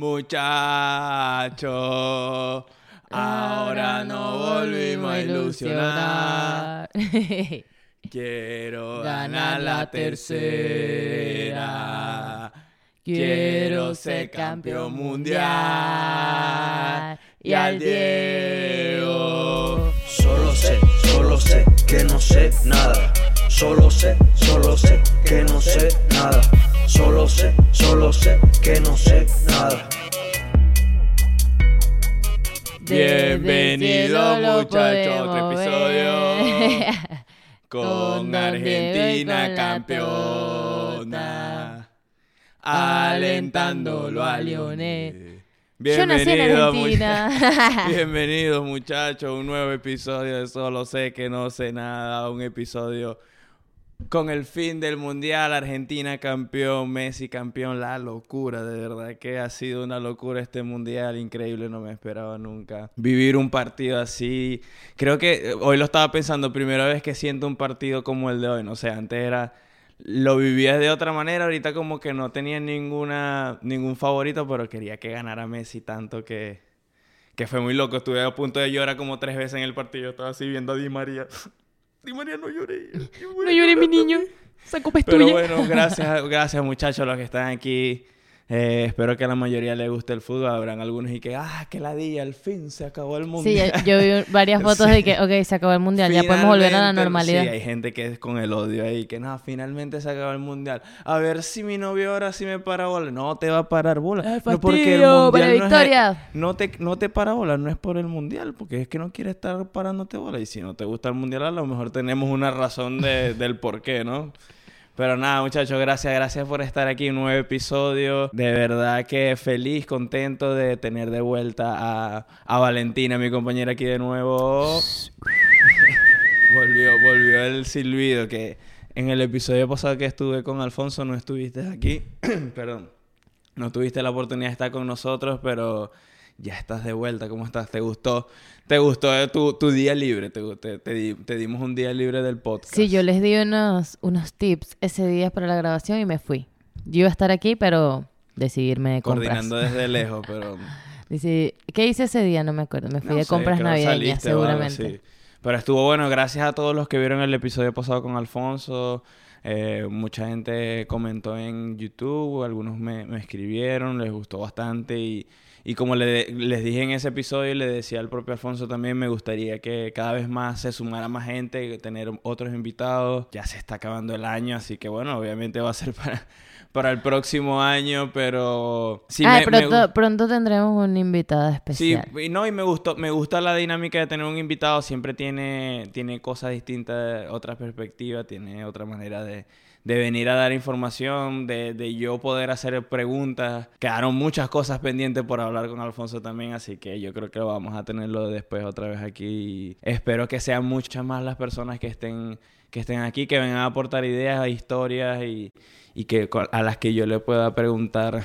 Muchacho, ahora no volvimos a ilusionar. Quiero ganar la tercera. Quiero ser campeón mundial. Y al Diego. Solo sé, solo sé que no sé nada. Solo sé, solo sé que no sé nada. Solo sé, solo sé que no sé nada. Bienvenido muchachos a otro episodio con Argentina campeona, alentándolo a Lionel. Yo nací en Bienvenido, Argentina. Bienvenidos muchachos a un nuevo episodio de Solo sé que no sé nada, un episodio con el fin del mundial, Argentina campeón, Messi campeón, la locura, de verdad que ha sido una locura este mundial, increíble, no me esperaba nunca vivir un partido así. Creo que eh, hoy lo estaba pensando, primera vez que siento un partido como el de hoy, no sé, antes era lo vivía de otra manera, ahorita como que no tenía ninguna ningún favorito, pero quería que ganara Messi tanto que que fue muy loco, estuve a punto de llorar como tres veces en el partido, estaba así viendo a Di María. Di María no lloré. No llores, mi niño. Esa copa es Pero tuya. bueno, gracias, gracias muchachos los que están aquí. Eh, espero que a la mayoría les guste el fútbol. Habrán algunos y que, ah, que ladilla, al fin se acabó el Sí, mundial. yo vi varias fotos Sí. de que, ok, se acabó el mundial, ya podemos volver a la normalidad. Sí, hay gente que es con el odio ahí, que no, finalmente se acabó el mundial. A ver si mi novio ahora sí me para bola. No te va a parar bola. ¡Ay, no porque el mundial es- no te, no te para bola, no es por el mundial, porque es que no quiere estar parándote bola. Y si no te gusta el mundial, a lo mejor tenemos una razón de- del por qué, ¿no? Pero nada, muchachos, gracias, gracias por estar aquí un nuevo episodio. De verdad que feliz, contento de tener de vuelta a, a Valentina, mi compañera aquí de nuevo. volvió, volvió el silbido que en el episodio pasado que estuve con Alfonso no estuviste aquí. Perdón. No tuviste la oportunidad de estar con nosotros, pero ya estás de vuelta. ¿Cómo estás? ¿Te gustó? ¿Te gustó eh, tu, tu día libre? ¿Te, te, te di- te dimos un día libre del podcast? Sí, yo les di unos, unos tips ese día para la grabación y me fui. Yo iba a estar aquí, pero decidí irme de compras. Coordinando desde lejos, pero... ¿Qué hice ese día? No me acuerdo. Me fui no de sé, compras navideñas, saliste seguramente. Pero estuvo bueno. Gracias a todos los que vieron el episodio pasado con Alfonso. Eh, mucha gente comentó en YouTube, algunos me, me escribieron, les gustó bastante y, y como le- les dije en ese episodio y le decía al propio Alfonso también, me gustaría que cada vez más se sumara más gente, tener otros invitados. Ya se está acabando el año, así que bueno, obviamente va a ser para, para el próximo año, pero... Sí, Ay, me- me pronto, tendremos una invitada especial. Sí, y no, y me gustó, me gusta la dinámica de tener un invitado, siempre tiene, tiene cosas distintas, otra perspectiva, tiene otra manera de, de venir a dar información, de, de yo poder hacer preguntas. Quedaron muchas cosas pendientes por hablar con Alfonso también, así que yo creo que vamos a tenerlo después otra vez aquí. Y espero que sean muchas más las personas que estén, que estén aquí, que vengan a aportar ideas, historias y, y que a las que yo le pueda preguntar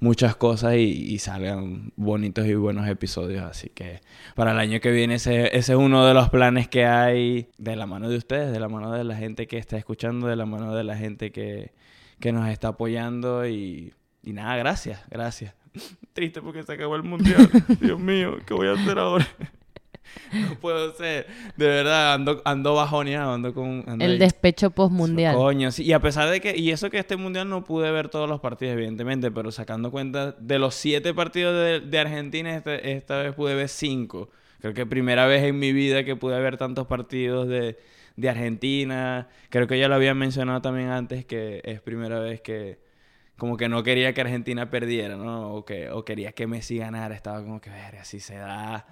muchas cosas y, y salgan bonitos y buenos episodios. Así que para el año que viene ese, ese es uno de los planes que hay de la mano de ustedes, de la mano de la gente que está escuchando, de la mano de la gente que, que nos está apoyando y, y nada, gracias, gracias. Triste porque se acabó el mundial. Dios mío, ¿qué voy a hacer ahora? No puedo ser. De verdad, ando, ando bajoneado, ando con... ando El ahí. despecho postmundial. Coño, sí. Y a pesar de que, y eso que este mundial no pude ver todos los partidos, evidentemente, pero sacando cuenta de los siete partidos de, de Argentina, este- esta vez pude ver cinco. Creo que primera vez en mi vida que pude ver tantos partidos de, de Argentina. Creo que ya lo había mencionado también antes, que es primera vez que como que no quería que Argentina perdiera, ¿no? O, que, o quería que Messi ganara. Estaba como que, ver, así se da.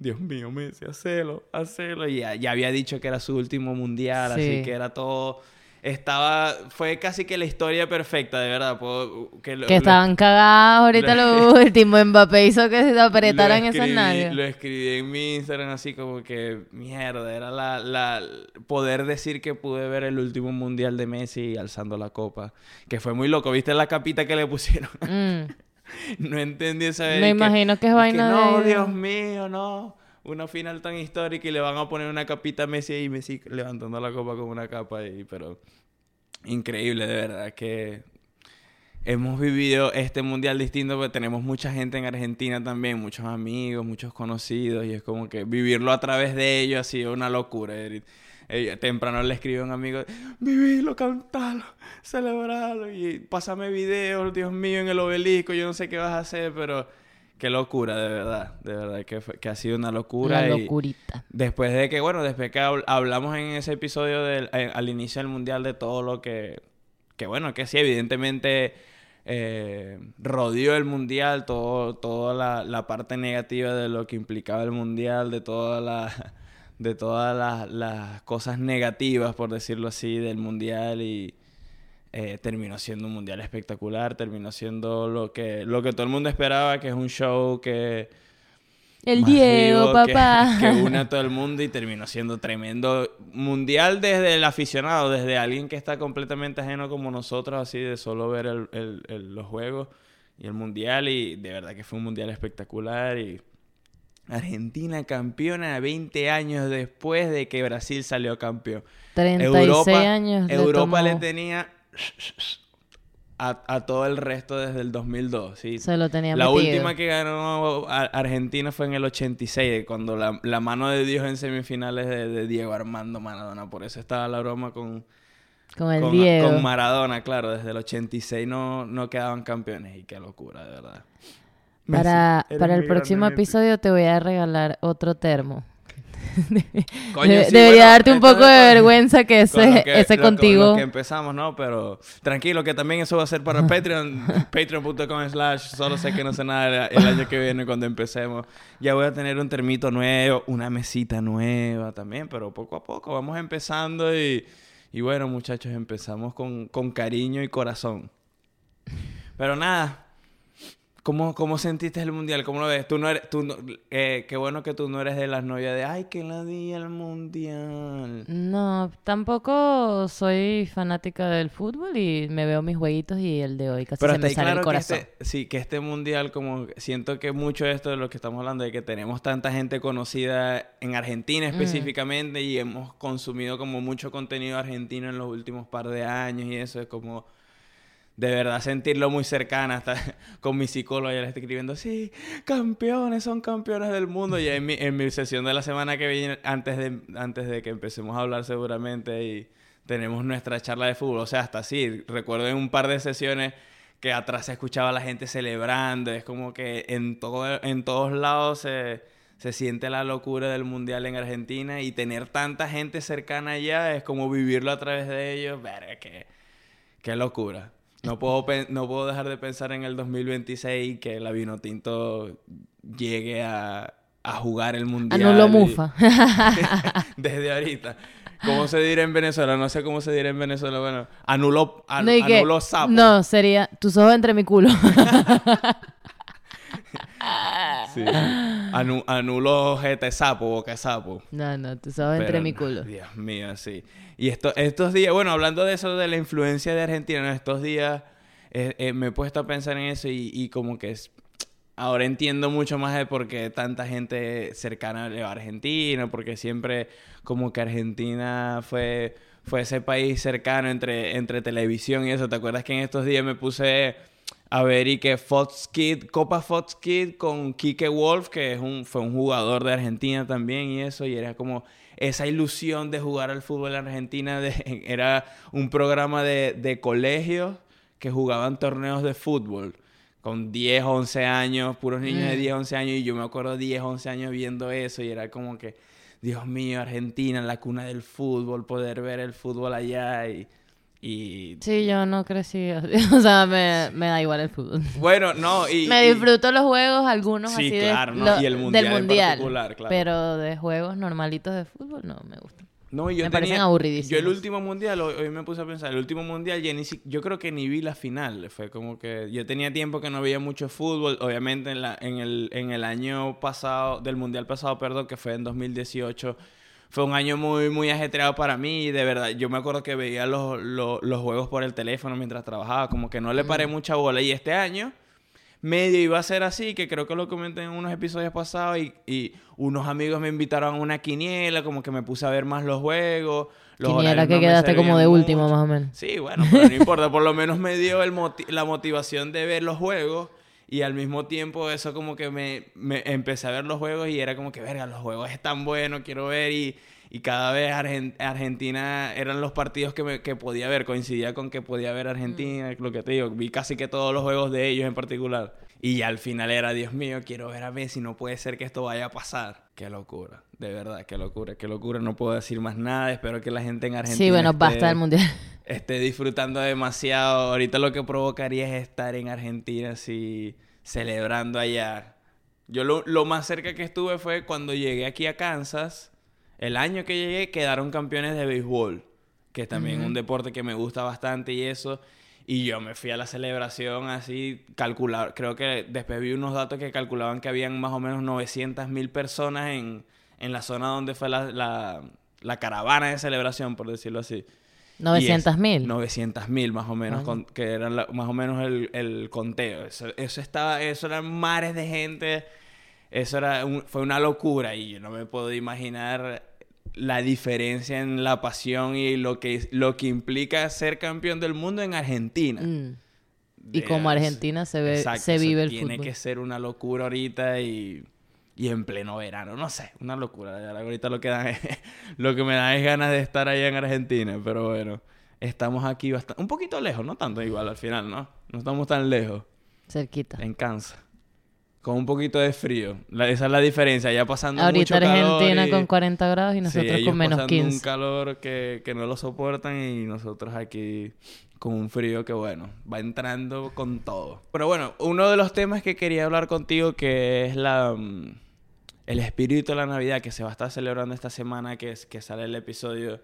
Dios mío, Messi, hacelo, hacelo. Y ya, ya había dicho que era su último mundial, así Sí. que era todo... Estaba... Fue casi que la historia perfecta, de verdad. Puedo- que lo- Que lo- estaban cagados ahorita lo- lo último. Mbappé hizo que se apretaran esas nalgas. Lo escribí en mi Instagram así como que... Mierda, era la, la... Poder decir que pude ver el último mundial de Messi alzando la copa. Que fue muy loco. ¿Viste la capita que le pusieron? Mm. No entendí esa Me y que- imagino que es vaina No, de- Dios mío, no. Una final tan histórica y le van a poner una capita a Messi y Messi levantando la copa con una capa ahí, pero increíble, de verdad, que hemos vivido este mundial distinto porque tenemos mucha gente en Argentina también, muchos amigos, muchos conocidos y es como que vivirlo a través de ellos ha sido una locura. Eh, temprano le escribo a un amigo, vivilo, cantalo, celebralo y pásame videos, Dios mío, en el obelisco, yo no sé qué vas a hacer, pero qué locura, de verdad, de verdad que, que ha sido una locura. Una locurita. después de que, bueno, después que hablamos en ese episodio del, eh, al inicio del mundial de todo lo que, que bueno, que sí, evidentemente eh, rodeó el mundial, todo, toda la, la, parte negativa de lo que implicaba el mundial, de toda la, de todas las, cosas negativas, por decirlo así, del mundial y eh, terminó siendo un mundial espectacular, terminó siendo lo que, lo que todo el mundo esperaba, que es un show que el Diego, papá. Que, une a todo el mundo y terminó siendo tremendo mundial desde el aficionado, desde alguien que está completamente ajeno como nosotros, así de solo ver los juegos y el mundial. Y de verdad que fue un mundial espectacular. Y Argentina campeona 20 años después de que Brasil salió campeón. 36 Europa, años. Europa le tenía a, todo el resto desde el 2002. ¿sí? Se lo tenía La última que ganó Argentina fue en el 86, cuando la, mano de Dios en semifinales de, Diego Armando Maradona. Por eso estaba la broma con, con el Diego. Con Maradona, claro. Desde el 86 no, no quedaban campeones. Y qué locura, de verdad. Para, para el próximo episodio te voy a regalar otro termo. debería darte un poco de vergüenza que ese, ese contigo. que empezamos, ¿no? Pero tranquilo, que también eso va a ser para Patreon. Patreon.com slash solo sé que no sé nada el año que viene cuando empecemos. Ya voy a tener un termito nuevo, una mesita nueva también, pero poco a poco vamos empezando y, y bueno, muchachos, empezamos con, con cariño y corazón. Pero nada, ¿Cómo, ¿Cómo sentiste el mundial? ¿Cómo lo ves? Tú no eres, tú eh, qué bueno que tú no eres de las novias de, ay, que la di el mundial. No, tampoco soy fanática del fútbol y me veo mis jueguitos y el de hoy casi se me sale claro el corazón. Que este, sí, que este mundial, como siento que mucho de esto de lo que estamos hablando, de que tenemos tanta gente conocida en Argentina mm. específicamente y hemos consumido como mucho contenido argentino en los últimos par de años y eso es como de verdad sentirlo muy cercana. Hasta con mi psicólogo ya le estoy escribiendo, sí, campeones, son campeones del mundo. Y en mi, en mi sesión de la semana que viene, antes de, antes de que empecemos a hablar seguramente, y tenemos nuestra charla de fútbol. O sea, hasta así, recuerdo en un par de sesiones que atrás se escuchaba a la gente celebrando. Es como que en, todo, en todos lados se, se siente la locura del mundial en Argentina y tener tanta gente cercana allá es como vivirlo a través de ellos. Verga, qué, qué locura. No puedo, no puedo dejar de pensar en el 2026 que la Vinotinto llegue a, a jugar el mundial. Anulo mufa. desde ahorita. ¿Cómo se dirá en Venezuela? No sé cómo se dirá en Venezuela. Bueno, anuló, anuló sapo. No, sería tus ojos entre mi culo. sí. anuló GT sapo, boca sapo. No, no, tus ojos entre mi culo. Dios mío, sí. Y esto, estos días, bueno, hablando de eso, de la influencia de Argentina, estos días eh, eh, me he puesto a pensar en eso y, como que es, ahora entiendo mucho más de por qué tanta gente cercana a Argentina, porque siempre como que Argentina fue, fue ese país cercano entre, entre televisión y eso. ¿Te acuerdas que en estos días me puse a ver y que Fox Kid, Copa Fox Kid con Kike Wolf, que es un, fue un jugador de Argentina también y eso, y era como esa ilusión de jugar al fútbol en Argentina, de, era un programa de, de colegios que jugaban torneos de fútbol con 10, 11 años, puros niños de 10, mm. 11 años, y yo me acuerdo 10, 11 años viendo eso, y era como que, Dios mío, Argentina, la cuna del fútbol, poder ver el fútbol allá, y y... Sí, yo no crecí, o sea, me, me, da igual el fútbol. Bueno, no, y... me disfruto los juegos, algunos sí, así claro, ¿no? y el mundial del mundial, claro. pero de juegos normalitos de fútbol no me gustan. No, yo me tenía, parecen aburridísimos. Yo el último mundial, hoy, me puse a pensar, el último mundial ya ni, yo creo que ni vi la final, fue como que yo tenía tiempo que no veía mucho fútbol, obviamente en, la, en, el, en el año pasado, del mundial pasado, perdón, que fue en 2018 fue un año muy, muy ajetreado para mí y de verdad, yo me acuerdo que veía los, los, juegos por el teléfono mientras trabajaba, como que no le paré mucha bola. Y este año medio iba a ser así, que creo que lo comenté en unos episodios pasados y, y unos amigos me invitaron a una quiniela, como que me puse a ver más los juegos. Los Quiniela que no quedaste como de último, mucho. más o menos. Sí, bueno, pero no importa, por lo menos me dio el moti- la motivación de ver los juegos y al mismo tiempo eso como que me, me empecé a ver los juegos y era como que, verga, los juegos están buenos, quiero ver y, y cada vez Argen- Argentina eran los partidos que, me- que podía ver, coincidía con que podía ver Argentina, lo que te digo, vi casi que todos los juegos de ellos en particular. Y al final era, Dios mío, quiero ver a Messi, no puede ser que esto vaya a pasar. Qué locura, de verdad, qué locura, qué locura, no puedo decir más nada, espero que la gente en Argentina... Sí, bueno, esté- basta del mundial. esté disfrutando demasiado. Ahorita lo que provocaría es estar en Argentina así, celebrando allá. Yo lo, lo más cerca que estuve fue cuando llegué aquí a Kansas. El año que llegué quedaron campeones de béisbol, que es también un deporte que me gusta bastante y eso. Y yo me fui a la celebración así, calcular, creo que después vi unos datos que calculaban que habían más o menos 900 mil personas en, en la zona donde fue la, la, la caravana de celebración, por decirlo así. 900 mil. 900 mil más o menos, con- que eran la- más o menos el, el conteo. Eso, eso estaba, eso eran mares de gente. Eso era un- fue una locura y yo no me puedo imaginar la diferencia en la pasión y lo que, lo que implica ser campeón del mundo en Argentina. Mm. Y como Argentina se ve, Exacto, se vive el tiene fútbol. que ser una locura ahorita y, y en pleno verano. No sé, una locura. Ahorita lo que, dan es- lo que me da es ganas de estar allá en Argentina. Pero bueno, estamos aquí bastante... Un poquito lejos, no tanto igual al final, ¿no? No estamos tan lejos. Cerquita. En Kansas. Con un poquito de frío. La- esa es la diferencia. Ya pasando Ahorita mucho calor Argentina y- con 40 grados y Sí, nosotros ellos con menos pasando un 15. calor que, que no lo soportan y nosotros aquí con un frío que, bueno, va entrando con todo. Pero bueno, uno de los temas que quería hablar contigo que es la... el espíritu de la Navidad que se va a estar celebrando esta semana que, es, que sale el episodio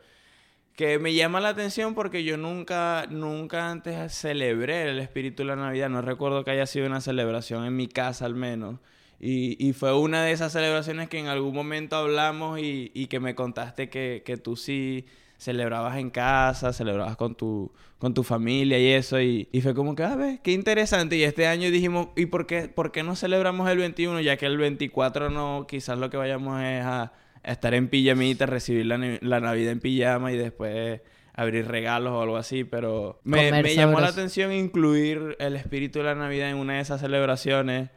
que me llama la atención porque yo nunca, nunca antes celebré el espíritu de la Navidad. No recuerdo que haya sido una celebración en mi casa al menos. Y, y fue una de esas celebraciones que en algún momento hablamos y, y que me contaste que, que tú sí celebrabas en casa, celebrabas con tu, con tu familia y eso. Y, y fue como que, a ver, qué interesante. Y este año dijimos, ¿y por qué, por qué no celebramos el 21? Ya que el 24 no, quizás lo que vayamos es a, a estar en pijamita, recibir la, la Navidad en pijama y después abrir regalos o algo así. Pero me, me llamó la atención incluir el espíritu de la Navidad en una de esas celebraciones.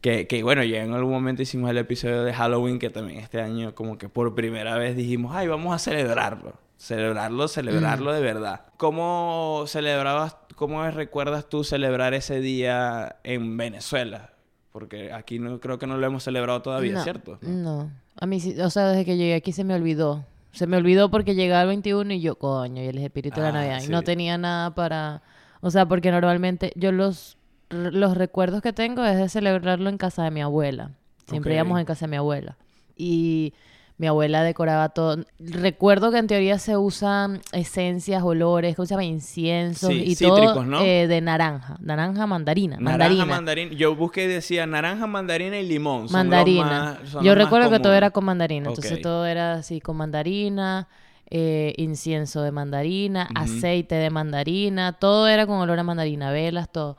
Que, que bueno, ya en algún momento hicimos el episodio de Halloween, que también este año como que por primera vez dijimos, ay, vamos a celebrarlo. Celebrarlo, celebrarlo de verdad. ¿Cómo celebrabas, cómo recuerdas tú celebrar ese día en Venezuela? Porque aquí no creo que no lo hemos celebrado todavía, no, ¿cierto? No. A mí sí, o sea, desde que llegué aquí se me olvidó. Se me olvidó porque llegaba el 21 y yo, coño, y el espíritu de la Ah, Navidad. Y no tenía nada para... O sea, porque normalmente yo los, los recuerdos que tengo es de celebrarlo en casa de mi abuela. Siempre íbamos en casa de mi abuela. Y mi abuela decoraba todo. Recuerdo que en teoría se usan esencias, olores, ¿cómo se llama? Inciensos Sí, y cítricos, todo ¿no? eh, de naranja. Naranja, mandarina. Naranja, mandarina. mandarina. Yo busqué y decía naranja, mandarina y limón. Mandarina. más- Yo recuerdo que todo era con mandarina. Entonces todo era así con mandarina, eh, incienso de mandarina, aceite de mandarina, todo era con olor a mandarina, velas, todo.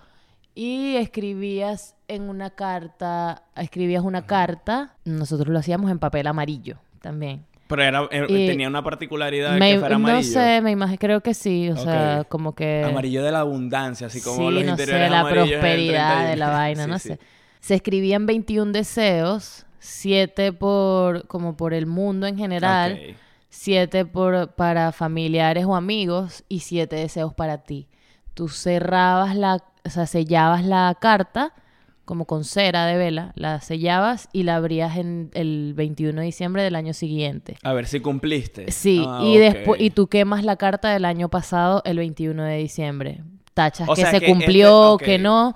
Y escribías en una carta, escribías una carta, nosotros lo hacíamos en papel amarillo también. Pero era, eh, tenía una particularidad Me- que fuera amarillo. no sé, me imagino, creo que sí, o sea, como que... Amarillo de la abundancia, así como sí, los no interiores sé, la prosperidad de 31. la vaina, Sí, no sí. sé. Se escribían 21 deseos, 7 por como por el mundo en general, Ok. 7 por para familiares o amigos y 7 deseos para ti. Tú cerrabas la, o sea, sellabas la carta como con cera de vela, la sellabas y la abrías en el 21 de diciembre del año siguiente. A ver si cumpliste. Sí, Ah, y después y tú quemas la carta del año pasado el 21 de diciembre. Tachas O que se que cumplió, este- que no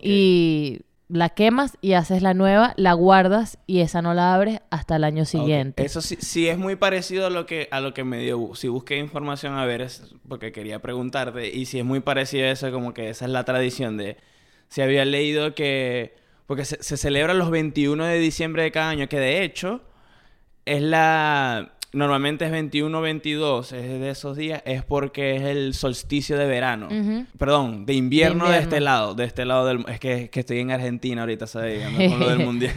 y la quemas y haces la nueva, la guardas y esa no la abres hasta el año Ok. siguiente. Eso sí, sí es muy parecido a lo que a lo que me dio. Si busqué información a ver es porque quería preguntarte y si es muy parecido a eso como que esa es la tradición de si había leído que porque se, se celebra los 21 de diciembre de cada año que de hecho es la normalmente es 21 22, es de esos días, es porque es el solsticio de verano. Perdón, de invierno, de, invierno. este lado, de este lado del... Es que, que estoy en Argentina ahorita, ¿sabes? Con lo del mundial.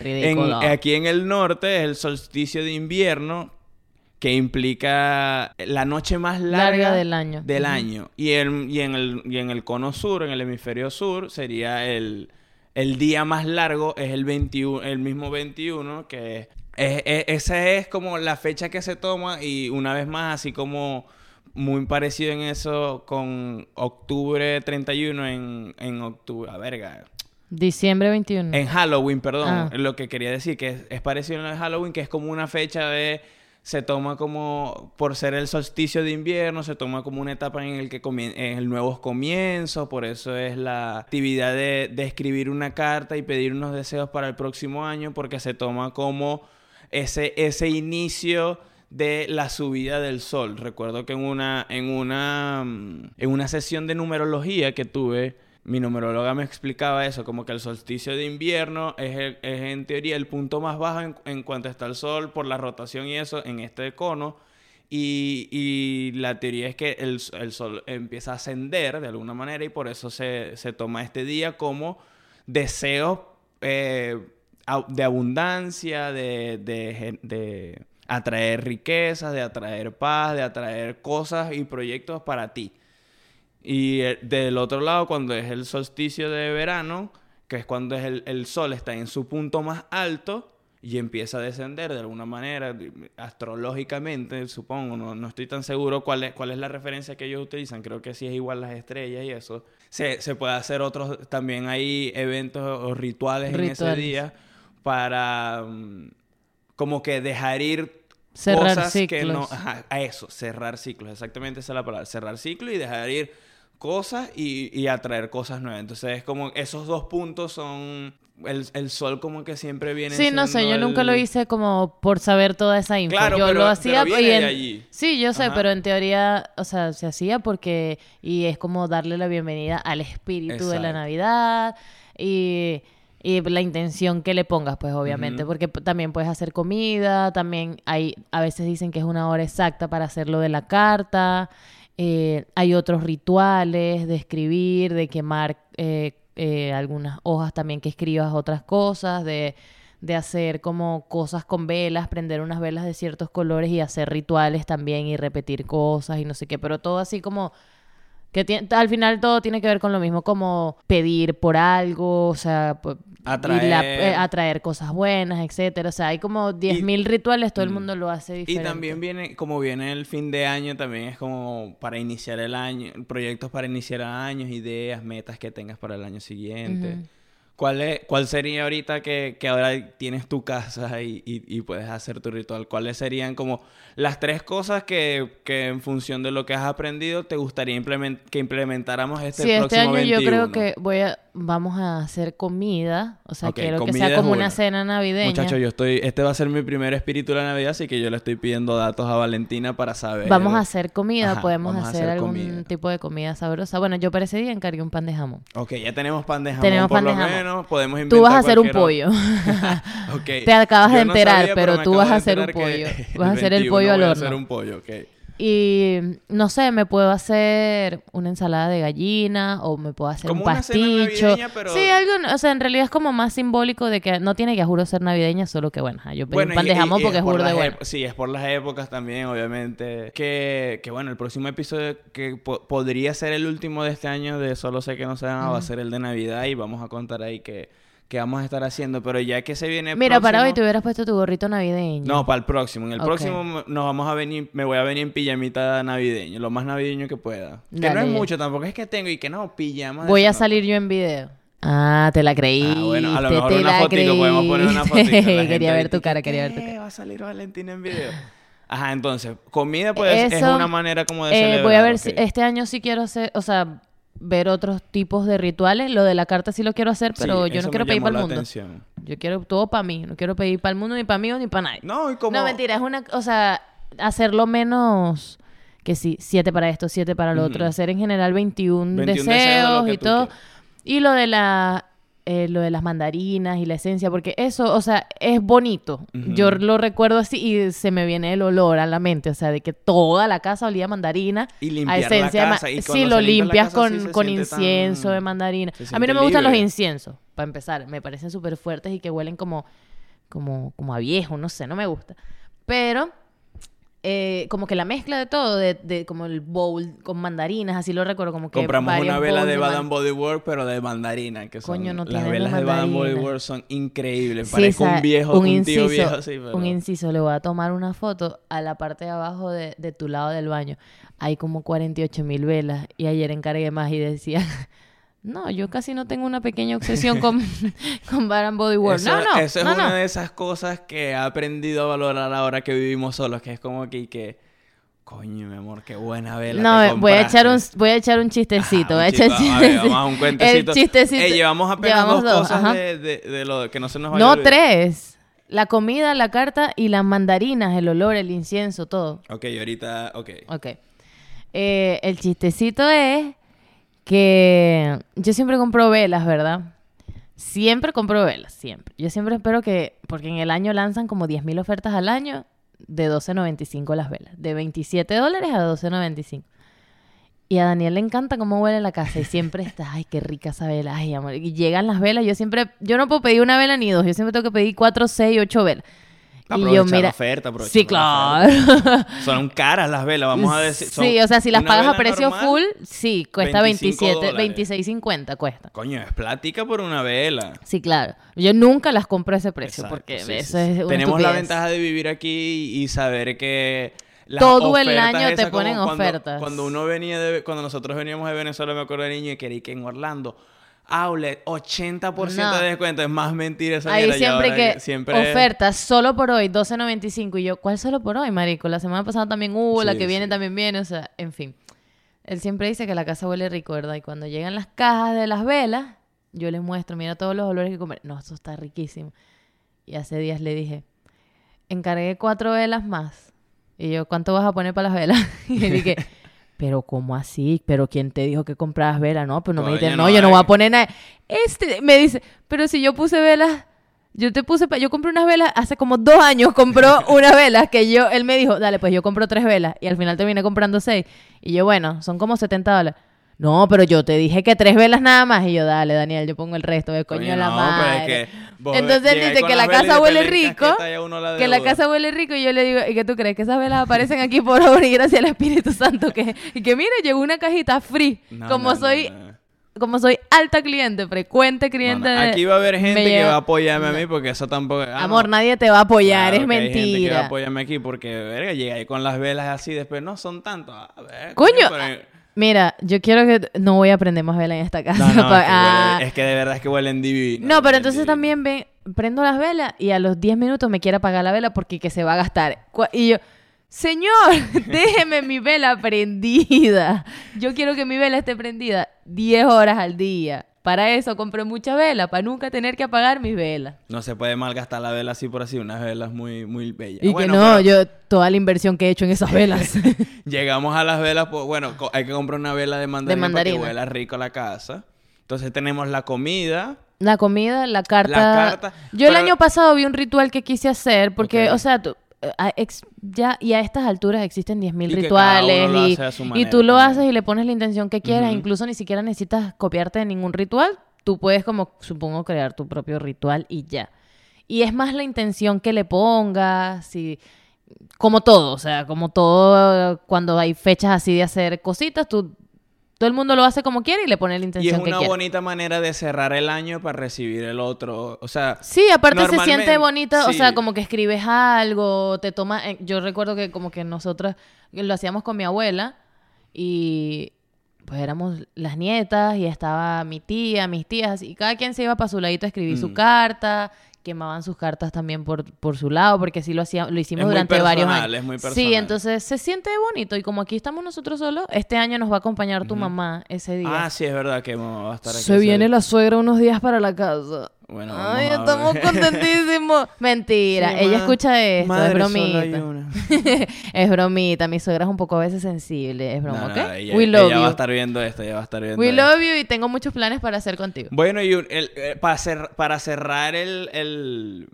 En- aquí en el norte es el solsticio de invierno que implica la noche más larga, Larga del año. del año. Y, el, y, en el, y en el cono sur, en el hemisferio sur, sería el, el día más largo, es el, 21, el mismo 21, que es, es- esa es como la fecha que se toma y una vez más, así como muy parecido en eso con octubre 31 en, en octubre, a verga, Diciembre 21. en Halloween, perdón, Ah. lo que quería decir, que es, es parecido en el Halloween, que es como una fecha de... Se toma como, por ser el solsticio de invierno, se toma como una etapa en el que comien- en nuevos comienzos, por eso es la actividad de, de escribir una carta y pedir unos deseos para el próximo año, porque se toma como ese, ese inicio de la subida del sol. Recuerdo que en una, en una, mm, en una sesión de numerología que tuve, mi numeróloga me explicaba eso, como que el solsticio de invierno es, el- en teoría el punto más bajo en, cuanto está el sol por la rotación y eso en este cono. Y, la teoría es que el, sol empieza a ascender de alguna manera y por eso se, toma este día como deseo eh, de abundancia, de, de atraer riquezas, de atraer paz, de atraer cosas y proyectos para ti. Y eh, del otro lado, cuando es el solsticio de verano, que es cuando es el, el sol está en su punto más alto y empieza a descender de alguna manera, astrológicamente, supongo, no, no estoy tan seguro cuál es, cuál es la referencia que ellos utilizan, creo que sí es igual las estrellas y eso. Se, se puede hacer otros, también hay eventos o rituales, en ese día para mm, como que dejar ir Cerrar cosas que no... Ajá, a eso, cerrar ciclos, exactamente esa es la palabra, cerrar ciclos y dejar ir cosas y, y atraer cosas nuevas. Entonces es como esos dos puntos son... El, el sol como que siempre viene Sí, no sé, yo nunca lo hice como por saber toda esa info. Claro, yo pero- lo hacía pero de en- allí. Sí, yo sé, Ajá. pero en teoría, o sea, se hacía porque y es como darle la bienvenida al espíritu de la. Navidad y y la intención que le pongas, pues obviamente, porque también puedes hacer comida, también hay a veces dicen que es una hora exacta para hacerlo de la carta. Eh, hay otros rituales de escribir, de quemar eh, eh, algunas hojas también que escribas otras cosas, de, de hacer como cosas con velas, prender unas velas de ciertos colores y hacer rituales también y repetir cosas y no sé qué, pero todo así como que al final todo tiene que ver con lo mismo, como pedir por algo, o sea, Atraer. y la- eh, atraer cosas buenas, etcétera. O sea, hay como 10.000 rituales, todo el Mm. mundo lo hace Y diferente. también viene, como viene el fin de año, también es como para iniciar el año, proyectos para iniciar años, ideas, metas que tengas para el año siguiente. ¿Cuál, es, ¿Cuál sería ahorita que, que ahora tienes tu casa y, y- y puedes hacer tu ritual? ¿Cuáles serían como las tres cosas que, que en función de lo que has aprendido te gustaría implemen- que implementáramos este Sí, este próximo año yo 21? creo que voy a, vamos a hacer comida, o sea, quiero que sea como una cena navideña. Muchachos, yo estoy... Este va a ser mi primer espíritu de la Navidad, así que yo le estoy pidiendo datos a Valentina para saber... Vamos a hacer comida, Ajá, podemos hacer, hacer algún comida. tipo de comida sabrosa. Bueno, yo para ese día encargué un pan de jamón. Ok, ya tenemos pan de jamón Tenemos por pan de lo jamón. menos. Podemos inventar Tú vas a hacer un pollo. otro. Ok. Te acabas de Yo no enterar, sabía, pero me tú vas de a hacer un pollo. Vas a hacer el 21 pollo al voy a horno. hacer un pollo, ok. Y no sé, me puedo hacer una ensalada de gallina o me puedo hacer Como un una cena pasticho. navideña, pero- Sí, algo, o sea, en realidad es como más simbólico de que no tiene que a juro ser navideña, solo que bueno, yo pedí un pan y- de y- jamón y porque es por burda de las bueno. Sí, es por las épocas también, obviamente. Que, que bueno, el próximo episodio que po- podría ser el último de este año de Solo sé que no se va a ser el de Navidad y vamos a contar ahí que, que vamos a estar haciendo. Pero ya que se viene Mira, para hoy próximo- te hubieras puesto tu gorrito navideño. No, para el próximo. En el próximo nos vamos a venir, me voy a venir en pijamita navideño, lo más navideño que pueda. Que no es mucho tampoco, es que tengo y que no, pijama. Voy a no. salir yo en video. Ah, te la creí. Ah, bueno, a lo mejor una la fotico, podemos poner una gente quería ver tu cara, que, quería ver tu "¿Qué? cara. Va a salir Valentina en video. Ajá, entonces, comida pues es Eso, una manera como de Eh, celebrar. voy a ver si este año sí quiero hacer, o sea, ver otros tipos de rituales. Lo de la carta sí lo quiero hacer, Sí, pero yo no quiero pedir para el mundo. atención. Yo quiero todo para mí. No quiero pedir para el mundo, ni para mí, ni para nadie. No, y como... No, mentira, es una, o sea, hacerlo menos que sí, siete para esto, siete para lo otro, hacer en general 21, 21 deseos, y todo. Y lo de la eh, lo de las mandarinas y la esencia, porque eso, o sea, es bonito. Yo lo recuerdo así y se me viene el olor a la mente, o sea, de que toda la casa olía a mandarina. Y a limpiar la esencia ma- casa, y Sí, lo la limpias sí con, con incienso tan- de mandarina. A mí no me gustan los inciensos, para empezar. Me parecen súper fuertes y que huelen como, como, como a viejo, no sé, no me gusta. Pero eh, como que la mezcla de todo, de, de como el bowl con mandarinas, así lo recuerdo, como que Compramos una vela de Bath and Body Works, pero de mandarina. Que son, Coño, no las velas de Bath and Body. Works son increíbles. Sí, Parezco sabe, un viejo, un, tío viejo así. Pero... un inciso, le voy a tomar una foto a la parte de abajo de, de tu lado del baño. Hay como 48 mil velas y ayer encargué más y decía, no, yo casi no tengo una pequeña obsesión con, con Bath and Body Works. Eso, no, no, eso es no, una no. de esas cosas que he aprendido a valorar ahora que vivimos solos, que es como que, que coño, mi amor, qué buena vela No, te eh, voy a echar un compraste". voy a echar un chistecito, voy a echar vamos a un cuentecito. El chistecito. Ey, llevamos apenas Llevamos dos, dos, cosas de, de, de lo que no se nos vaya a No, tres. La comida, la carta y las mandarinas, el olor, el incienso, todo. Ok, ahorita, ok. Ok. Eh, el chistecito es que yo siempre compro velas, ¿verdad? Siempre compro velas, siempre. Yo siempre espero que, porque en el año lanzan como 10.000 ofertas al año de 12.95 las velas. De 27 dólares a 12.95. Y a Daniel le encanta cómo huele la casa y siempre está, ay, qué rica esa vela, ay, amor. Y llegan las velas, yo siempre, yo no puedo pedir una vela ni dos, yo siempre tengo que pedir cuatro, seis, ocho velas. Y yo, Aprovechar mira, la oferta, aprovechar sí, oferta. claro. Son caras las velas, vamos a decir. son Sí, o sea, si las pagas a precio normal, full, sí, cuesta 25 27, dólares. 26.50 cuesta. Coño, es plática por una vela. Sí, claro. Yo nunca las compro a ese precio Exacto, porque sí, sí, eso sí. es una Tenemos la ventaja de vivir aquí y saber que las Todo el año te ponen cuando- ofertas. Cuando uno venía de, cuando nosotros veníamos de Venezuela, me acuerdo de niño y quería que en Orlando outlet 80% No. de descuento, es más mentira esa Ahí siempre que siempre ofertas solo por hoy, 12.95 y yo, ¿cuál solo por hoy, marico? La semana pasada también hubo, la Sí, que viene también viene, o sea, en fin. Él siempre dice que la casa huele rico, ¿verdad? Y cuando llegan las cajas de las velas, yo les muestro, mira todos los olores que compré. No, esto está riquísimo. Y hace días le dije, encargué cuatro velas más. Y yo, ¿cuánto vas a poner para las velas? Y él dije, pero ¿cómo así? ¿Pero quién te dijo que comprabas velas? No, pero no me dijiste, no, no, yo no voy a poner nada. Este me dice, pero si yo puse velas, yo te puse, yo compré unas velas, hace como dos años compró unas velas que yo, él me dijo, dale, pues yo compro tres velas. Y al final terminé comprando seis. Y yo, bueno, son como 70 dólares. No, pero yo te dije que tres velas nada más. Y yo, dale, Daniel, yo pongo el resto, de coño, Coño, la no, pero es madre. que vos Entonces dice que la casa huele le rico, la que la casa huele rico y yo le digo, ¿y qué tú crees? Que esas velas aparecen aquí por obra y gracias al Espíritu Santo. que Y que mire, llegó una cajita free. No, como no, soy como soy alta cliente, frecuente cliente no, Aquí va a haber gente que va a apoyarme a mí porque eso tampoco... ah, Amor, nadie te va a apoyar, Claro es que hay gente que va a mentira. apoyarme aquí porque, verga, llega ahí con las velas así, después no son tantos. A ver, Coño, pero- Mira, yo quiero que no voy a aprender más velas en esta casa. No, no, pa- es, que Ah. huele- es que de verdad es que huelen divino. No, pero entonces divino. también ven, prendo las velas y a los 10 minutos me quiere apagar la vela porque que se va a gastar. Y yo, señor, déjeme mi vela prendida. Yo quiero que mi vela esté prendida 10 horas al día. Para eso compré mucha vela, para nunca tener que apagar mis velas. No se puede malgastar la vela así por así, unas velas muy, muy bellas. Y Bueno, que no, pero yo, toda la inversión que he hecho en esas velas. Llegamos a las velas, pues bueno, hay que comprar una vela de mandarina, mandarina. para que huela rico la casa. Entonces tenemos la comida. La comida, la carta. La carta, Yo el año pasado vi un ritual que quise hacer porque, o sea, tú- a- ex- ya y a estas alturas existen 10.000 Y que cada rituales y, y tú lo también. haces y le pones la intención que quieras, incluso ni siquiera necesitas copiarte de ningún ritual, tú puedes como supongo crear tu propio ritual y ya. Y es más la intención que le pongas y como todo, o sea, como todo cuando hay fechas así de hacer cositas, tú todo el mundo lo hace como quiere y le pone la Y es intención una bonita manera de cerrar el año para recibir el otro. O sea, Sí, aparte se siente bonito, o sea, como que escribes algo, te toma, eh, yo recuerdo que como que nosotras lo hacíamos con mi abuela y pues éramos las nietas y estaba mi tía, mis tías y cada quien se iba para su ladito a escribir su Mm. carta, quemaban sus cartas también por, por su lado porque sí lo hacíamos, lo hicimos Es muy durante varios personal, años. es muy Sí, personal. entonces se siente bonito y como aquí estamos nosotros solos, este año nos va a acompañar tu mamá ese día. ah, sí, es verdad que mamá va a estar aquí. se viene la suegra unos días para la casa. Bueno, Ay, estamos ver. contentísimos. Mentira, Sí, ella ma- escucha esto, es madre, solo hay bromita. una. es bromita, mi suegra es un poco a veces sensible, es No, broma, no, ¿ok? ella, We love ella va a you. estar viendo esto, ella va a estar viendo We esto. love you y tengo muchos planes para hacer contigo. Bueno, y un- el- eh, para, cer- para cerrar el, el,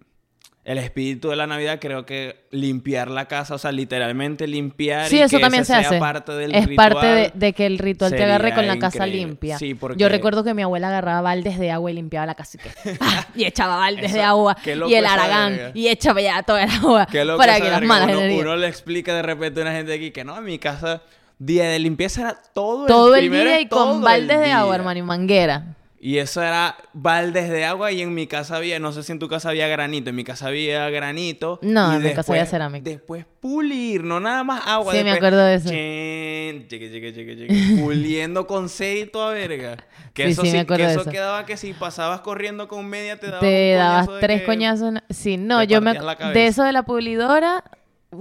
el espíritu de la Navidad, creo que limpiar la casa, o sea, literalmente limpiar. Sí, y eso que también se sea hace. parte del es ritual. parte de, de que el ritual te agarre con la casa limpia. Sí, porque- Yo recuerdo que mi abuela agarraba baldes de agua y limpiaba la casa y, ¡ah! y echaba baldes Eso- de agua y el aragán y echaba ya toda el agua para que las malas uno, uno le explica de repente a una gente aquí que no, en mi casa, día de limpieza era todo, todo el primero día es y todo con baldes el de agua, día. hermano, y manguera. Y eso era baldes de agua y en mi casa había, no sé si en tu casa había granito, en mi casa había granito. No, y en mi casa había cerámica. Después pulir, no nada más agua. Sí, me después, acuerdo de eso. chin, chiqui, chiqui, chiqui, chiqui, puliendo con aceite a verga. Que Sí, eso sí, me acuerdo que de eso, eso. quedaba que si pasabas corriendo con media te daba Te un dabas tres coñazos. Sí, no, yo me de eso de la pulidora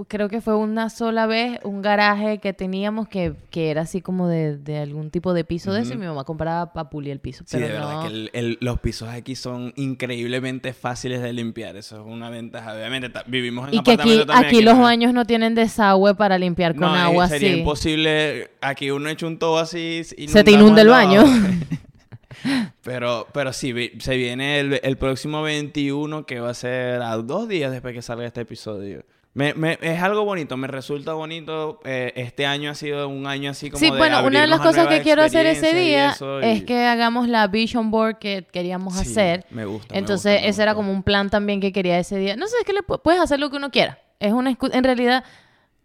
creo que fue una sola vez un garaje que teníamos que, que era así como de, de algún tipo de piso de eso y mi mamá compraba para pulir el piso. Sí, pero de verdad no- que el- el- los pisos aquí son increíblemente fáciles de limpiar. Eso es una ventaja. Obviamente vivimos en Y que aquí, también, aquí aquí los no baños no tienen desagüe para limpiar con No, eh, agua sería así. imposible. Aquí uno echa un todo así. Se te inunda el baño. pero, pero sí, se viene el, el próximo 21, que va a ser a dos días después que salga este episodio. Me, me- es algo bonito, me resulta bonito. eh, este año ha sido un año así como Sí, de bueno, una de las cosas que quiero hacer ese y día es que hagamos la vision board que queríamos Sí, hacer. Me gusta. me Entonces, gusta, ese era como un plan también que quería ese día. No sé, es que le pu- puedes hacer lo que uno quiera. Es una en realidad,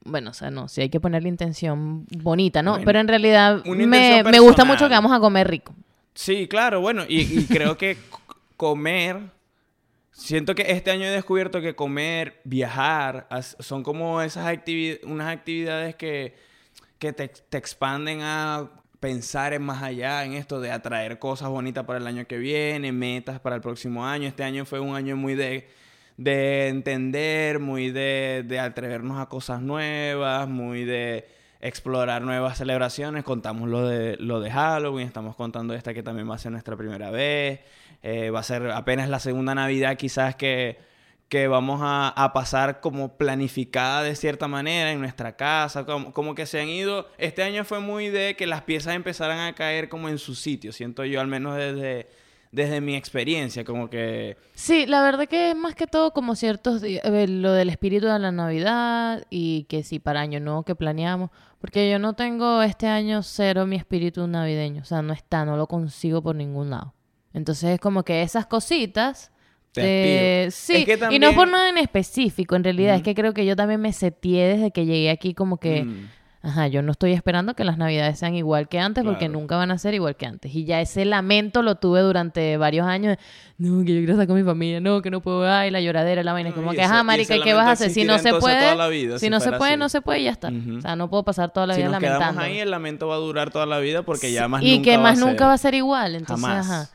bueno, o sea, no, sí hay que ponerle intención bonita, ¿no? Bueno, Pero en realidad me, me gusta mucho que vamos a comer rico. Sí, claro, bueno, y, y creo que comer, siento que este año he descubierto que comer, viajar, son como esas actividades, unas actividades que, que te, te expanden a pensar en más allá, en esto de atraer cosas bonitas para el año que viene, metas para el próximo año. Este año fue un año muy de, de entender, muy de, de atrevernos a cosas nuevas, muy de explorar nuevas celebraciones. Contamos lo de, lo de Halloween, estamos contando esta que también va a ser nuestra primera vez. Eh, va a ser apenas la segunda Navidad quizás que, que vamos a, pasar como planificada de cierta manera en nuestra casa, como, como que se han ido. Este año fue muy de que las piezas empezaran a caer como en su sitio, siento yo, al menos desde, desde mi experiencia, como que... Sí, la verdad que es más que todo como ciertos eh, lo del espíritu de la Navidad y que sí, para año nuevo que planeamos. Porque yo no tengo este año cero mi espíritu navideño. O sea, no está, no lo consigo por ningún lado. Entonces es como que esas cositas... Te te- aspiro. Sí, Es que y no por nada en específico, en realidad. Es que creo que yo también me seteé desde que llegué aquí como que... mm, Ajá, yo no estoy esperando que las navidades sean igual que antes porque nunca van a ser igual que antes. Y ya ese lamento lo tuve durante varios años. de, No, que yo quiero estar con mi familia, no, que no puedo, ay, la lloradera, la vaina. No, como que, ajá, marica, ese ¿y qué vas a hacer? Si no se puede, toda la vida, si si no se puede, así. no se puede y ya está. O sea, no puedo pasar toda la si vida nos lamentando. ahí, el lamento va a durar toda la vida porque ya más y nunca que va más a ser. nunca va a ser igual. Entonces, Jamás. ajá,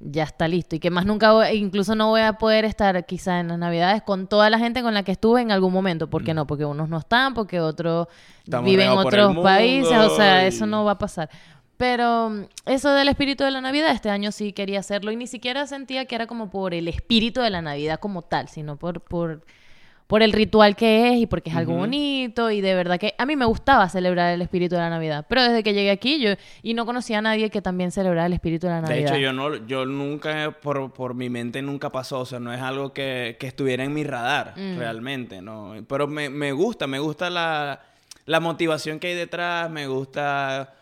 ya está listo. Y que más nunca, voy- incluso no voy a poder estar quizá en las navidades con toda la gente con la que estuve en algún momento. ¿Por qué no? Porque unos no están, porque otros Estamos viven en otros países. O sea, eso no va a pasar. Pero mm, eso del espíritu de la Navidad, este año sí quería hacerlo y ni siquiera sentía que era como por el espíritu de la Navidad como tal, sino por, por, por el ritual que es y porque es algo bonito y de verdad que a mí me gustaba celebrar el espíritu de la Navidad. Pero desde que llegué aquí yo y no conocía a nadie que también celebrara el espíritu de la De Navidad. hecho, yo no, yo nunca, por, por mi mente nunca pasó, o sea, no es algo que, que estuviera en mi radar, Mm. realmente, ¿no? Pero me, me gusta, me gusta la, la motivación que hay detrás, me gusta...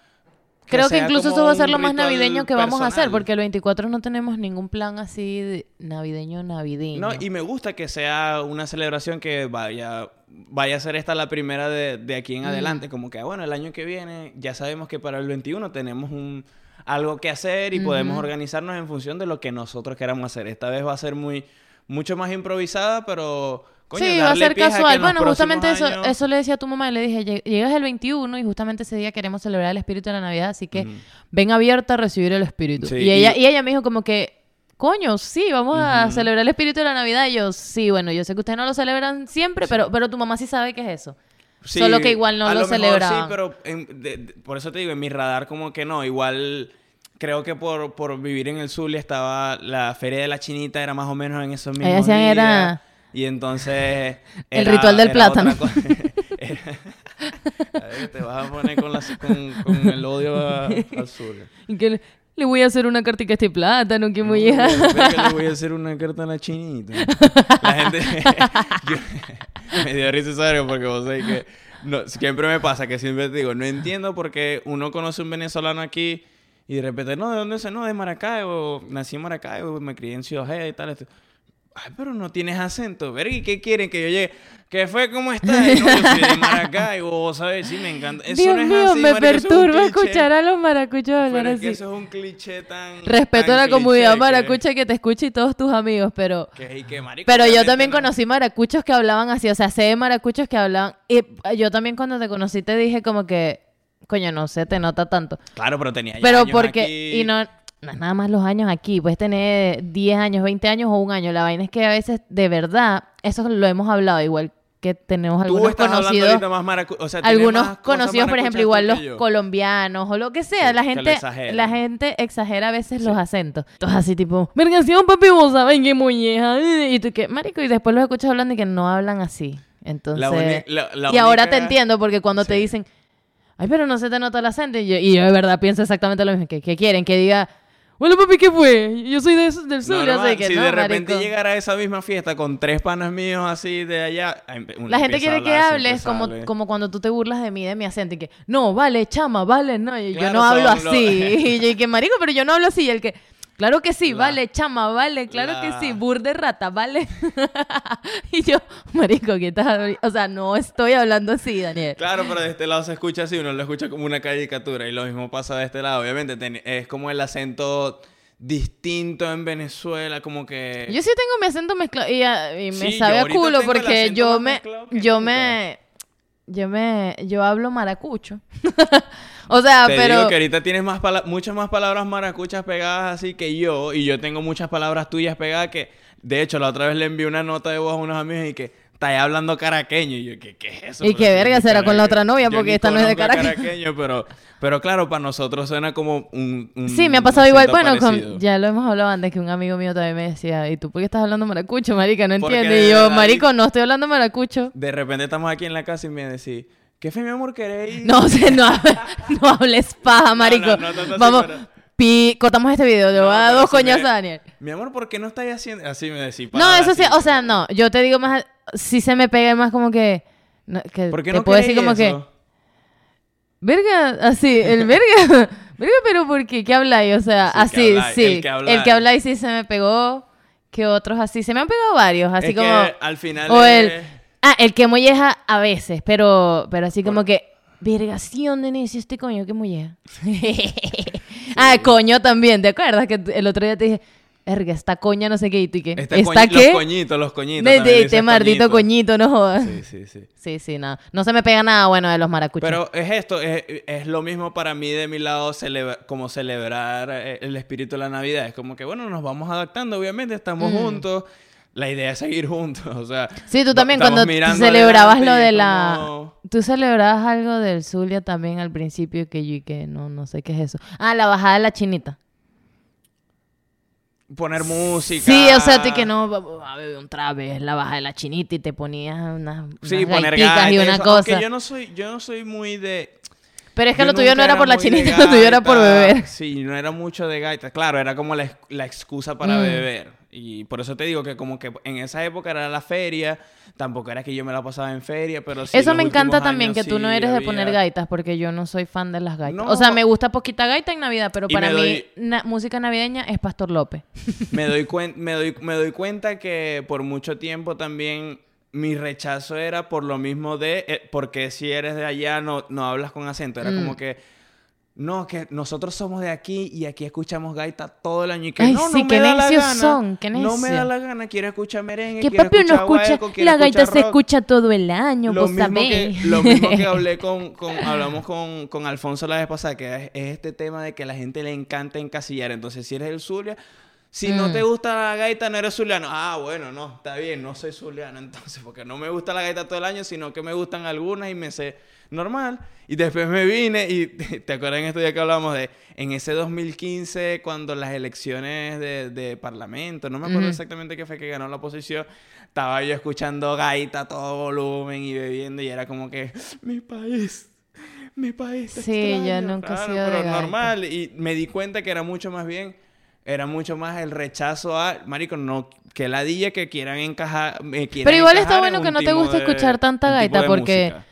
Creo que incluso eso va a ser lo más navideño que vamos a hacer, porque el 24 no tenemos ningún plan así de navideño navideño. No, y me gusta que sea una celebración que vaya, vaya a ser esta la primera de, de aquí en Mm. adelante. Como que, bueno, el año que viene ya sabemos que para el 21 tenemos un, algo que hacer y podemos organizarnos en función de lo que nosotros queramos hacer. Esta vez va a ser muy, mucho más improvisada, pero... coño, sí, va a ser casual. Bueno, justamente eso, años- eso le decía a tu mamá, le dije, "Lle- llegas el 21 y justamente ese día queremos celebrar el espíritu de la Navidad, así que ven abierta a recibir el espíritu. Sí, y, ella, y- y ella me dijo como que, coño, sí, vamos a celebrar el espíritu de la Navidad. Y yo, sí, bueno, yo sé que ustedes no lo celebran siempre, pero, pero tu mamá sí sabe qué es eso. Sí, Solo que igual no a lo celebraban. Sí, pero en- de- de- por eso te digo, en mi radar como que no, igual creo que por, por vivir en el Zulia estaba la Feria de la Chinita, era más o menos en esos mismos días. era- Y entonces... El ritual del era plátano. Era- ver, te vas a poner con, con, con el odio al. Y que le, voy a hacer una cartica a este plátano, que No, verga, le voy a hacer una carta a la chinita. La gente... yo- me dio risa serio porque vos sabés que... No, siempre me pasa que siempre te digo, no entiendo por qué uno conoce un venezolano aquí y de repente, no, ¿de dónde es? No, de Maracaibo. Nací en Maracaibo, me crié en Ciudad y tal. esto. Ay, pero no tienes acento. Verga, ¿y qué quieren? Que yo llegue. ¿Qué fue? ¿Cómo estás? No, yo soy de Maracaibo, ¿sabes? Sí, me encanta. Eso Dios no es mío, así, me marico, es perturba escuchar a los maracuchos Pero hablar que así. eso es un cliché tan... Respeto tan a la comunidad que- maracucha que te escucha y todos tus amigos, pero... que, marico, Pero yo también no- conocí maracuchos que hablaban así, o sea, sé de maracuchos que hablaban... Y yo también cuando te conocí te dije como que, coño, no se te nota tanto. Claro, pero tenía ya Pero años porque, aquí. y no, no es nada más los años aquí, puedes tener 10 años, 20 años o un año. La vaina es que a veces, de verdad, eso lo hemos hablado, igual que tenemos Tú estás algunos conocidos, más maracu... O sea, algunos más conocidos, por ejemplo, igual los colombianos o lo que sea, Sí, la gente, la gente exagera a veces los acentos. Entonces así tipo, vergación papi, vos saben que molleja. Y tú que, marico, y después los escuchas hablando y que no hablan así. Entonces, La uni- la- la y ahora te entiendo porque cuando te dicen, ay, pero no se te nota el acento. Y yo, y yo de verdad pienso exactamente lo mismo. que ¿Qué quieren? Que diga, hola papi, ¿qué fue? Yo soy de, del sur. Normal, así que si no, de repente marico. llegara a esa misma fiesta con tres panas míos así de allá... La gente quiere que hables como, como cuando tú te burlas de mí, de mi acento, y que, no, vale, chama, vale, no, yo Claro, no hablo los- así. Y yo, y que, marico, pero yo no hablo así. Y el que, claro que sí, La- vale, chama, vale, claro la- que sí, burde rata, vale. y yo, marico, ¿qué tal? O sea, no estoy hablando así, Daniel. Claro, pero de este lado se escucha así, uno lo escucha como una caricatura y lo mismo pasa de este lado. Obviamente es como el acento distinto en Venezuela, como que... Yo sí tengo mi acento mezclado y, ah, y me Sí, yo sabe a culo porque yo más me, yo me, yo me, yo hablo maracucho. o sea, Te pero... digo que ahorita tienes más muchas más palabras maracuchas pegadas así que yo, y yo tengo muchas palabras tuyas pegadas que, de hecho, la otra vez le envié una nota de voz a unos amigos y que está hablando caraqueño. Y yo, ¿qué, qué es eso? Y qué verga será con la otra novia, porque esta no es de Caracas. caraqueño, pero, pero claro, para nosotros suena como un, un Sí, me ha pasado igual. Bueno, con- ya lo hemos hablado antes, que un amigo mío también me decía, ¿y tú por qué estás hablando maracucho, marica? No entiendo. Y yo, marico, no estoy hablando maracucho. De repente estamos aquí en la casa y me decís, ¿qué fe, mi amor, queréis? No, o sea, no, hable- no hables paja, marico. no, no Vamos, pero- pi, cortamos este video. Le No, voy a dar dos si me- coñazos a Daniel. Mi amor, ¿por qué no estáis haciendo...? Así me decís. No, eso sí, o sea, no. Yo te digo más, si se me pega más como que... que ¿Por qué te no puedo decir como que... eso? Verga, así, el verga. verga, pero ¿por qué? ¿Qué habláis? O sea, Sí, que así, habláis, sí. el que habláis. El que habláis sí se me pegó. Que otros así. Se me han pegado varios, así Es como. que al final O es- el. Ah, el que molleja a veces, pero, pero así como que. Vergación de necio este coño que molleja. ah, coño también, ¿te acuerdas? Que el otro día te dije, verga, esta coña no sé qué, y tú qué. Este ¿Esta coñi- qué? Los coñitos, los coñitos. De, de- este maldito coñito, no jodas. Sí, sí, sí. Sí, sí, no. No se me pega nada bueno de los maracuchos. Pero es esto, es, es lo mismo para mí de mi lado celebra- como celebrar eh, el espíritu de la Navidad. Es como que, bueno, nos vamos adaptando, obviamente, estamos juntos. La idea es seguir juntos, o sea... Sí, tú también cuando celebrabas lo de la... como Tú celebrabas algo del Zulia también al principio que yo y que no, no sé qué es eso. Ah, la bajada de la chinita. Poner música. Sí, o sea, tú que no, a beber un trabe, la bajada de la chinita y te ponías unas, unas Sí, poner gaitas y una eso, cosa. aunque yo no soy, yo no soy muy de... Pero es que yo lo tuyo no era por la chinita, lo tuyo era por beber. Sí, no era mucho de gaita. Claro, era como la, la excusa para Mm. beber. Y por eso te digo que como que en esa época era la feria. Tampoco era que yo me la pasaba en feria, pero sí Eso me encanta también, años que tú no sí eres de había- poner gaitas, porque yo no soy fan de las gaitas. No. O sea, me gusta poquita gaita en Navidad, pero Y para mí doy- na- música navideña es Pastor López. me doy, me, doy, me doy cuenta que por mucho tiempo también mi rechazo era por lo mismo de, eh, porque si eres de allá no, no hablas con acento, era Mm. como que, no, que nosotros somos de aquí y aquí escuchamos gaita todo el año y que Ay, no, sí, no qué me da la gana, son, no me da la gana, quiero escuchar merengue, Que papi escuchar escucha, guaeco, quiero la gaita se escucha todo el año, Lo vos mismo, que, sabés. lo mismo que hablé con, con- hablamos con, con Alfonso la vez pasada, que es, es este tema de que a la gente le encanta encasillar. Entonces, si eres el Zulia, si no Mm. te gusta la gaita, no eres zuliano. Ah, bueno, no, está bien, no soy zuliano entonces, porque no me gusta la gaita todo el año, sino que me gustan algunas y me sé normal. Y después me vine y te acuerdas en estos días que hablábamos de en ese 2015 cuando las elecciones de, de parlamento, no me acuerdo exactamente qué fue que ganó la oposición, estaba yo escuchando gaita a todo volumen y bebiendo y era como que mi país, mi país. Sí, yo extraño". nunca he sido pero normal y me di cuenta que era mucho más bien era mucho más el rechazo a marico no que ladilla que quieran encajar me quieran Pero igual está bueno en que no te guste de- escuchar tanta gaita, porque música.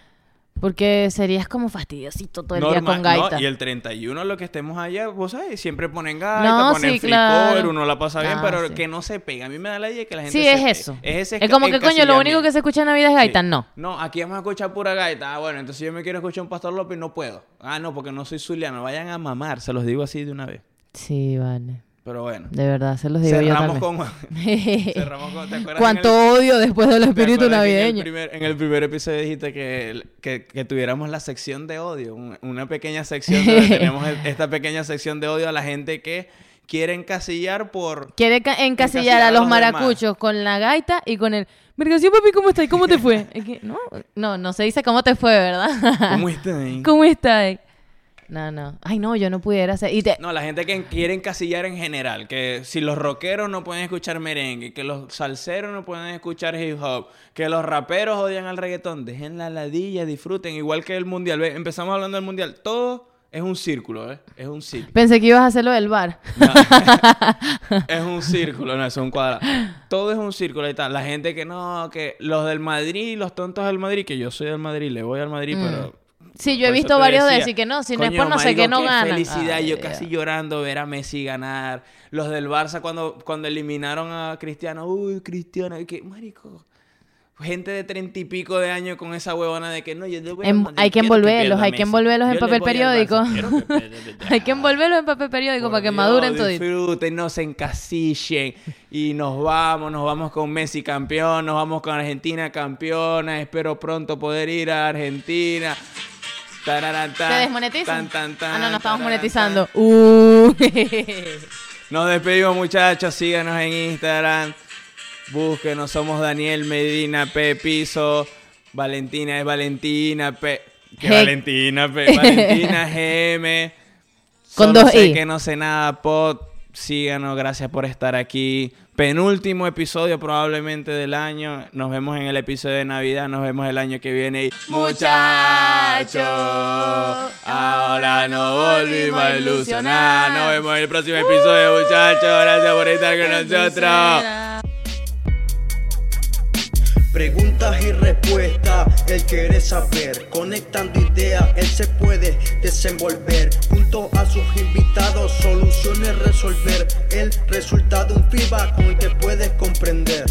Porque serías como fastidiosito todo el día con gaita. no, y el 31, lo que estemos allá, vos sabés, siempre ponen gaita, No, ponen sí, claro. uno la pasa bien, Ah, pero sí. que no se pega. A mí me da la idea que la gente Sí, se es eso. Es, ese Es como que, coño, lo único que se escucha en Navidad es gaita. Sí. No. No, aquí vamos a escuchar pura gaita. Ah, bueno, entonces yo me quiero escuchar un Pastor López y no puedo. Ah, no, porque no soy zuliano. Vayan a mamar, se los digo así de una vez. Sí, vale. Pero bueno. De verdad, se los digo yo Cerramos también. con... cerramos con... ¿te acuerdas Cuánto el- odio después del ¿te espíritu En el, navideño. primer, en el primer episodio dijiste que, que, que tuviéramos la sección de odio, un- una pequeña sección donde tenemos esta pequeña sección de odio a la gente que quiere encasillar por... Quiere ca- encasillar Encasillar a los demás. maracuchos con la gaita y con el... Vergación, papi, ¿cómo estás? ¿Cómo te fue? Es que, no, no, no se dice cómo te fue, ¿verdad? ¿Cómo están? ¿Cómo estás? No, no. Ay, no, yo no pudiera hacer... Y te... No, la gente que quiere encasillar en general, que si los rockeros no pueden escuchar merengue, que los salseros no pueden escuchar hip hop, que los raperos odian al reggaetón, dejen la ladilla, disfruten, igual que el mundial. Ve, Empezamos hablando del mundial, todo es un círculo, ¿eh? Es un círculo. Pensé que ibas a hacerlo del bar. No. es un círculo, no, es un cuadrado. Todo es un círculo y tal. La gente que no, que los del Madrid, los tontos del Madrid, que yo soy del Madrid, le voy al Madrid, Mm. pero Sí, yo he visto te varios de decía, decir que no, si no es coño, por no sé qué no qué ganan. felicidad, Ay, yo Dios. casi llorando ver a Messi ganar. Los del Barça cuando, cuando eliminaron a Cristiano, uy, Cristiano, y que, marico, gente de treinta y pico de años con esa huevona de que no, yo le voy a Em- mandar- hay que envolverlos, hay que envolverlos en papel periódico. Barça, quiero que pierda". Hay que envolverlos en papel periódico para que Dios, maduren todito. Disfruten, no se encasillen. Y nos vamos, nos vamos con Messi campeón, nos vamos con Argentina campeona. Espero pronto poder ir a Argentina. Tararán, ¿Te desmonetizan? tan, tan, ah, no, no estamos monetizando. Uh. Nos despedimos, muchachos. Síganos en Instagram. Búsquenos, somos Daniel Medina P. Piso. Valentina es Valentina P. Que. Valentina P. Valentina GM. Con Solo dos sé I. que no sé nada, pod. Síganos, gracias por estar aquí. Penúltimo episodio probablemente del año. Nos vemos en el episodio de Navidad. Nos vemos el año que viene. Y- Muchachos, ahora nos volvimos a ilusionar. Nos vemos en el próximo episodio, muchachos. Gracias por estar con nosotros. Preguntas y respuestas, él quiere saber. Conectando ideas, él se puede desenvolver. Junto a sus invitados, soluciones resolver. El resultado, un feedback con el que puedes compartir.